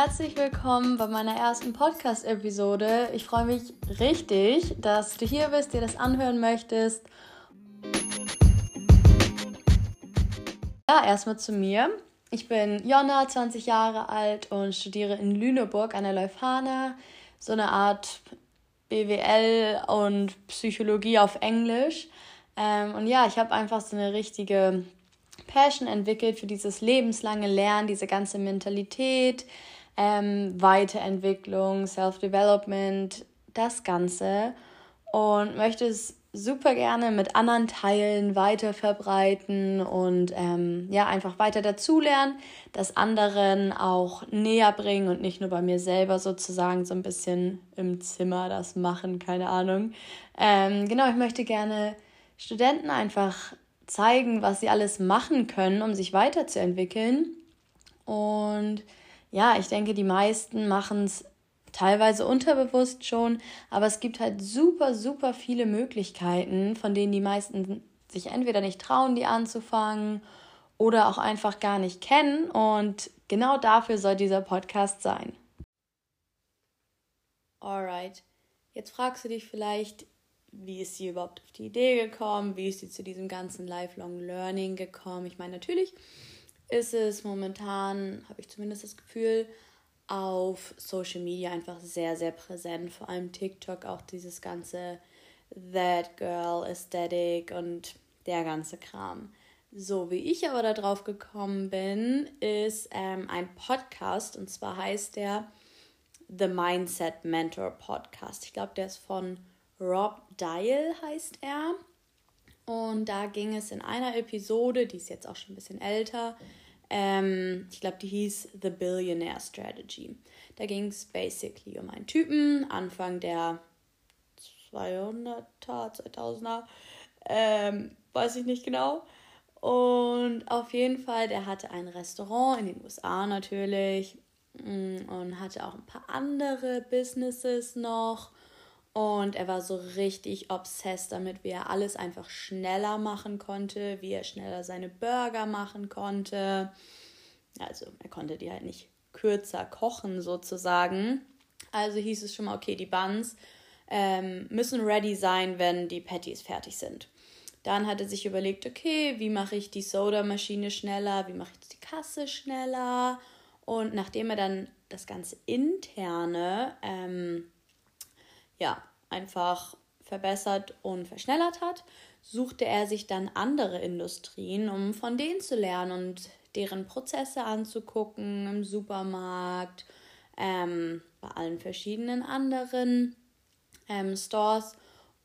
herzlich willkommen bei meiner ersten Podcast-Episode. Ich freue mich richtig, dass du hier bist, dir das anhören möchtest. Ja, erstmal zu mir. Ich bin Jonna, 20 Jahre alt und studiere in Lüneburg an der Leuphana. So eine Art BWL und Psychologie auf Englisch. Ähm, und ja, ich habe einfach so eine richtige Passion entwickelt für dieses lebenslange Lernen, diese ganze Mentalität, ähm, Weiterentwicklung, Self-Development, das Ganze. Und möchte es super gerne mit anderen teilen, weiter verbreiten und ähm, ja, einfach weiter dazulernen, das anderen auch näher bringen und nicht nur bei mir selber sozusagen so ein bisschen im Zimmer das machen, keine Ahnung. Ähm, genau, ich möchte gerne Studenten einfach zeigen, was sie alles machen können, um sich weiterzuentwickeln. Und ja, ich denke, die meisten machen es teilweise unterbewusst schon, aber es gibt halt super, super viele Möglichkeiten, von denen die meisten sich entweder nicht trauen, die anzufangen oder auch einfach gar nicht kennen. Und genau dafür soll dieser Podcast sein. Alright, jetzt fragst du dich vielleicht, wie ist sie überhaupt auf die Idee gekommen? Wie ist sie zu diesem ganzen Lifelong Learning gekommen? Ich meine, natürlich ist es momentan, habe ich zumindest das Gefühl, auf Social Media einfach sehr, sehr präsent. Vor allem TikTok, auch dieses ganze That Girl Aesthetic und der ganze Kram. So, wie ich aber darauf gekommen bin, ist ähm, ein Podcast und zwar heißt der The Mindset Mentor Podcast. Ich glaube, der ist von Rob Dial heißt er. Und da ging es in einer Episode, die ist jetzt auch schon ein bisschen älter, ähm, ich glaube, die hieß The Billionaire Strategy. Da ging es basically um einen Typen, Anfang der 200er, 2000er, ähm, weiß ich nicht genau. Und auf jeden Fall, der hatte ein Restaurant in den USA natürlich mm, und hatte auch ein paar andere Businesses noch. Und er war so richtig obsessed damit, wie er alles einfach schneller machen konnte, wie er schneller seine Burger machen konnte. Also er konnte die halt nicht kürzer kochen sozusagen. Also hieß es schon mal, okay, die Buns ähm, müssen ready sein, wenn die Patties fertig sind. Dann hat er sich überlegt, okay, wie mache ich die Soda-Maschine schneller, wie mache ich die Kasse schneller. Und nachdem er dann das ganze interne ähm, ja, einfach verbessert und verschnellert hat, suchte er sich dann andere Industrien, um von denen zu lernen und deren Prozesse anzugucken im Supermarkt, ähm, bei allen verschiedenen anderen ähm, Stores.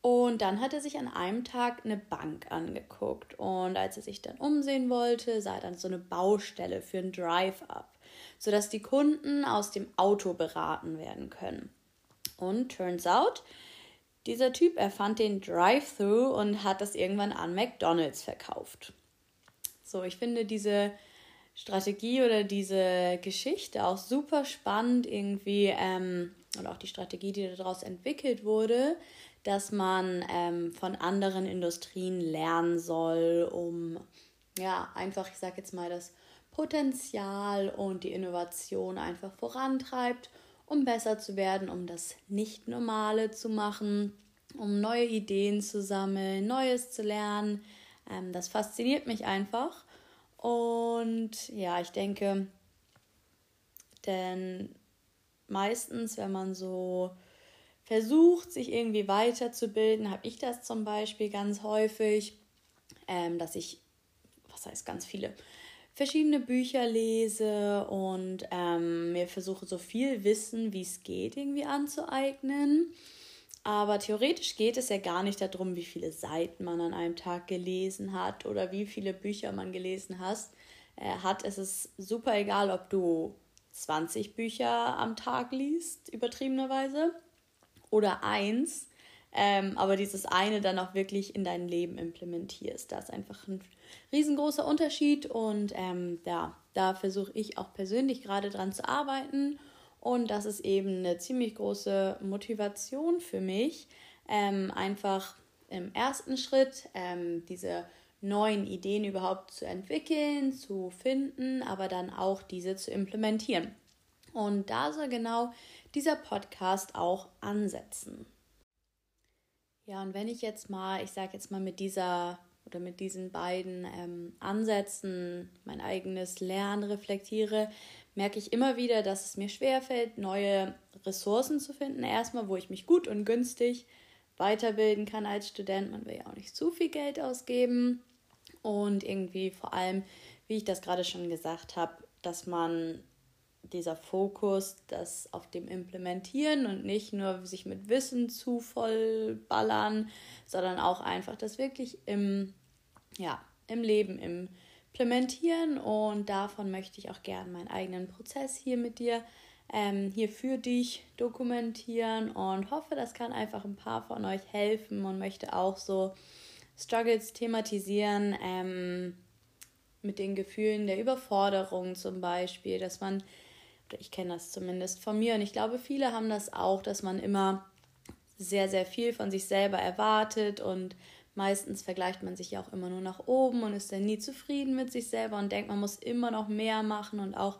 Und dann hat er sich an einem Tag eine Bank angeguckt. Und als er sich dann umsehen wollte, sah er dann so eine Baustelle für ein Drive-Up, sodass die Kunden aus dem Auto beraten werden können. Und turns out, dieser Typ erfand den Drive-Thru und hat das irgendwann an McDonald's verkauft. So, ich finde diese Strategie oder diese Geschichte auch super spannend irgendwie ähm, und auch die Strategie, die daraus entwickelt wurde, dass man ähm, von anderen Industrien lernen soll, um ja einfach, ich sag jetzt mal, das Potenzial und die Innovation einfach vorantreibt um besser zu werden, um das Nicht-Normale zu machen, um neue Ideen zu sammeln, Neues zu lernen. Ähm, das fasziniert mich einfach. Und ja, ich denke, denn meistens, wenn man so versucht, sich irgendwie weiterzubilden, habe ich das zum Beispiel ganz häufig, ähm, dass ich, was heißt ganz viele, verschiedene Bücher lese und ähm, mir versuche so viel Wissen, wie es geht, irgendwie anzueignen. Aber theoretisch geht es ja gar nicht darum, wie viele Seiten man an einem Tag gelesen hat oder wie viele Bücher man gelesen hast, äh, hat. Es ist super egal, ob du 20 Bücher am Tag liest, übertriebenerweise, oder eins, ähm, aber dieses eine dann auch wirklich in dein Leben implementierst. Das ist einfach ein riesengroßer Unterschied und ähm, ja, da versuche ich auch persönlich gerade dran zu arbeiten und das ist eben eine ziemlich große Motivation für mich, ähm, einfach im ersten Schritt ähm, diese neuen Ideen überhaupt zu entwickeln, zu finden, aber dann auch diese zu implementieren. Und da soll genau dieser Podcast auch ansetzen. Ja, und wenn ich jetzt mal, ich sage jetzt mal mit dieser oder mit diesen beiden ähm, Ansätzen mein eigenes Lernen reflektiere, merke ich immer wieder, dass es mir schwerfällt, neue Ressourcen zu finden. Erstmal, wo ich mich gut und günstig weiterbilden kann als Student. Man will ja auch nicht zu viel Geld ausgeben. Und irgendwie vor allem, wie ich das gerade schon gesagt habe, dass man dieser Fokus, das auf dem Implementieren und nicht nur sich mit Wissen zu voll ballern, sondern auch einfach das wirklich im, ja, im Leben, im implementieren. Und davon möchte ich auch gerne meinen eigenen Prozess hier mit dir, ähm, hier für dich dokumentieren und hoffe, das kann einfach ein paar von euch helfen und möchte auch so Struggles thematisieren ähm, mit den Gefühlen der Überforderung zum Beispiel, dass man, ich kenne das zumindest von mir. Und ich glaube, viele haben das auch, dass man immer sehr, sehr viel von sich selber erwartet. Und Meistens vergleicht man sich ja auch immer nur nach oben und ist dann nie zufrieden mit sich selber und denkt, man muss immer noch mehr machen. Und auch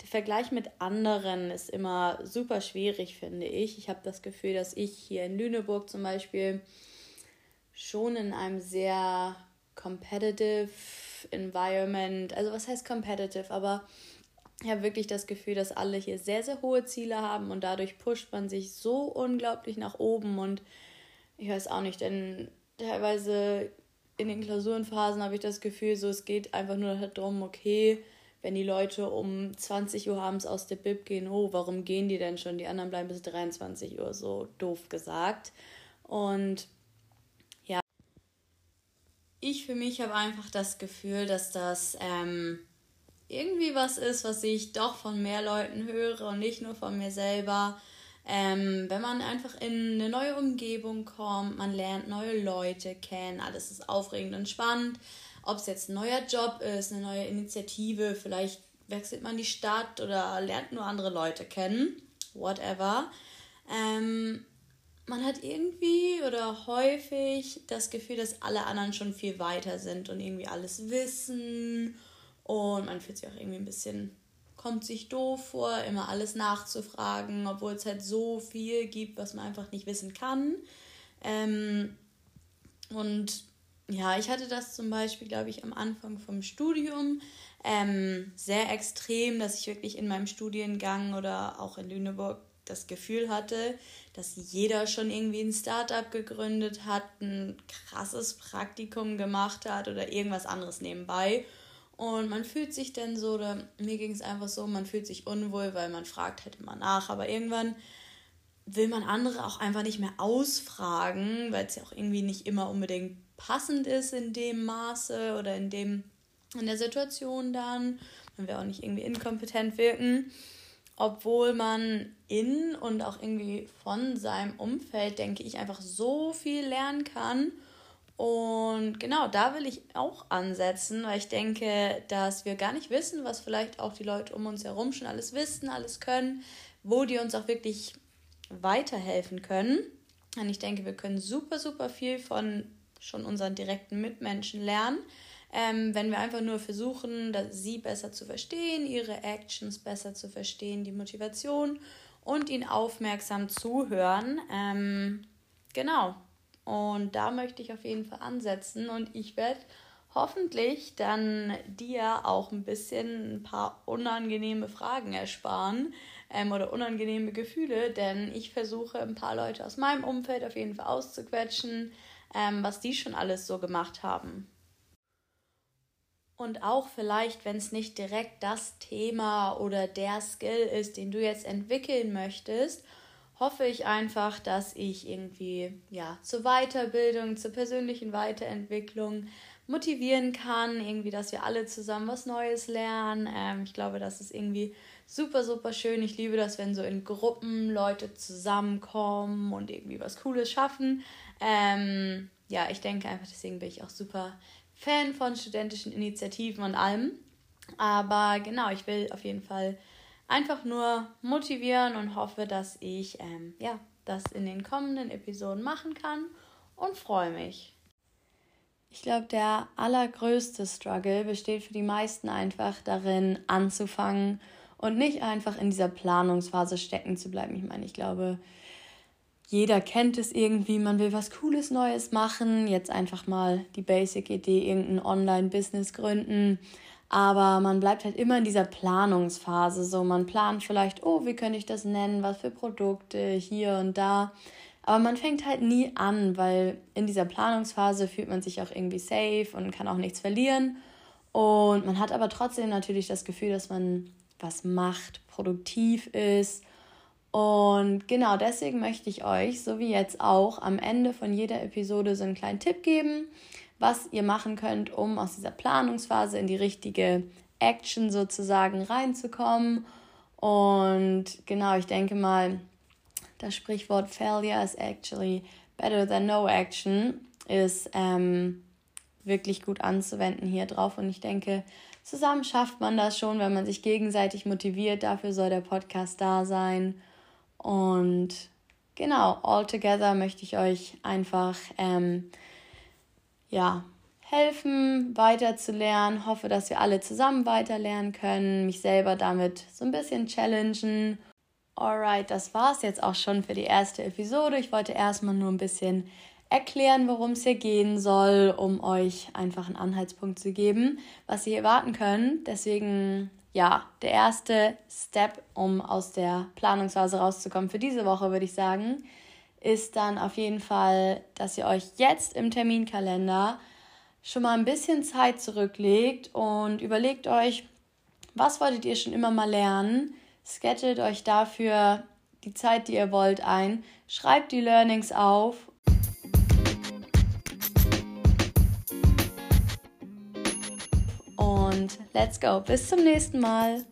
der Vergleich mit anderen ist immer super schwierig, finde ich. Ich habe das Gefühl, dass ich hier in Lüneburg zum Beispiel schon in einem sehr competitive Environment, also was heißt competitive, aber ich habe wirklich das Gefühl, dass alle hier sehr, sehr hohe Ziele haben und dadurch pusht man sich so unglaublich nach oben und ich weiß auch nicht, denn teilweise in den Klausurenphasen habe ich das Gefühl, so es geht einfach nur darum, okay, wenn die Leute um 20 Uhr abends aus der Bib gehen, oh, warum gehen die denn schon? Die anderen bleiben bis 23 Uhr, so doof gesagt. Und ja, ich für mich habe einfach das Gefühl, dass das ähm, irgendwie was ist, was ich doch von mehr Leuten höre und nicht nur von mir selber. Ähm, wenn man einfach in eine neue Umgebung kommt, man lernt neue Leute kennen, alles ist aufregend und spannend. Ob es jetzt ein neuer Job ist, eine neue Initiative, vielleicht wechselt man die Stadt oder lernt nur andere Leute kennen, whatever. Ähm, man hat irgendwie oder häufig das Gefühl, dass alle anderen schon viel weiter sind und irgendwie alles wissen und man fühlt sich auch irgendwie ein bisschen kommt sich doof vor, immer alles nachzufragen, obwohl es halt so viel gibt, was man einfach nicht wissen kann. Ähm, und ja, ich hatte das zum Beispiel, glaube ich, am Anfang vom Studium ähm, sehr extrem, dass ich wirklich in meinem Studiengang oder auch in Lüneburg das Gefühl hatte, dass jeder schon irgendwie ein Startup gegründet hat, ein krasses Praktikum gemacht hat oder irgendwas anderes nebenbei und man fühlt sich dann so, oder mir ging es einfach so, man fühlt sich unwohl, weil man fragt halt immer nach. Aber irgendwann will man andere auch einfach nicht mehr ausfragen, weil es ja auch irgendwie nicht immer unbedingt passend ist in dem Maße oder in dem in der Situation dann. Man will auch nicht irgendwie inkompetent wirken, obwohl man in und auch irgendwie von seinem Umfeld, denke ich, einfach so viel lernen kann und genau, da will ich auch ansetzen, weil ich denke, dass wir gar nicht wissen, was vielleicht auch die Leute um uns herum schon alles wissen, alles können, wo die uns auch wirklich weiterhelfen können. Und ich denke, wir können super, super viel von schon unseren direkten Mitmenschen lernen, ähm, wenn wir einfach nur versuchen, sie besser zu verstehen, ihre Actions besser zu verstehen, die Motivation und ihnen aufmerksam zuhören. Ähm, genau, und da möchte ich auf jeden Fall ansetzen und ich werde hoffentlich dann dir auch ein bisschen ein paar unangenehme Fragen ersparen ähm, oder unangenehme Gefühle, denn ich versuche ein paar Leute aus meinem Umfeld auf jeden Fall auszuquetschen, ähm, was die schon alles so gemacht haben. Und auch vielleicht, wenn es nicht direkt das Thema oder der Skill ist, den du jetzt entwickeln möchtest, hoffe ich einfach, dass ich irgendwie ja zur Weiterbildung, zur persönlichen Weiterentwicklung motivieren kann, irgendwie, dass wir alle zusammen was Neues lernen. Ähm, ich glaube, das ist irgendwie super, super schön. Ich liebe das, wenn so in Gruppen Leute zusammenkommen und irgendwie was Cooles schaffen. Ähm, ja, ich denke einfach, deswegen bin ich auch super Fan von studentischen Initiativen und allem. Aber genau, ich will auf jeden Fall einfach nur motivieren und hoffe, dass ich ähm, ja, das in den kommenden Episoden machen kann und freue mich. Ich glaube, der allergrößte Struggle besteht für die meisten einfach darin, anzufangen und nicht einfach in dieser Planungsphase stecken zu bleiben. Ich meine, ich glaube, jeder kennt es irgendwie, man will was Cooles Neues machen, jetzt einfach mal die Basic-Idee, irgendein Online-Business gründen. Aber man bleibt halt immer in dieser Planungsphase. So, man plant vielleicht, oh, wie könnte ich das nennen, was für Produkte hier und da. Aber man fängt halt nie an, weil in dieser Planungsphase fühlt man sich auch irgendwie safe und kann auch nichts verlieren. Und man hat aber trotzdem natürlich das Gefühl, dass man was macht, produktiv ist und genau deswegen möchte ich euch, so wie jetzt auch, am Ende von jeder Episode so einen kleinen Tipp geben, was ihr machen könnt, um aus dieser Planungsphase in die richtige Action sozusagen reinzukommen. Und genau, ich denke mal, das Sprichwort Failure is actually better than no action ist ähm, wirklich gut anzuwenden hier drauf. Und ich denke, zusammen schafft man das schon, wenn man sich gegenseitig motiviert. Dafür soll der Podcast da sein. Und genau, altogether möchte ich euch einfach ähm, ja, helfen, weiterzulernen. Hoffe, dass wir alle zusammen weiterlernen können, mich selber damit so ein bisschen challengen. Alright, das war es jetzt auch schon für die erste Episode. Ich wollte erstmal nur ein bisschen erklären, worum es hier gehen soll, um euch einfach einen Anhaltspunkt zu geben, was ihr erwarten könnt. Deswegen ja, der erste Step, um aus der Planungsphase rauszukommen für diese Woche, würde ich sagen, ist dann auf jeden Fall, dass ihr euch jetzt im Terminkalender schon mal ein bisschen Zeit zurücklegt und überlegt euch, was wolltet ihr schon immer mal lernen? Sketchet euch dafür die Zeit, die ihr wollt, ein. Schreibt die Learnings auf und let's go. Bis zum nächsten Mal.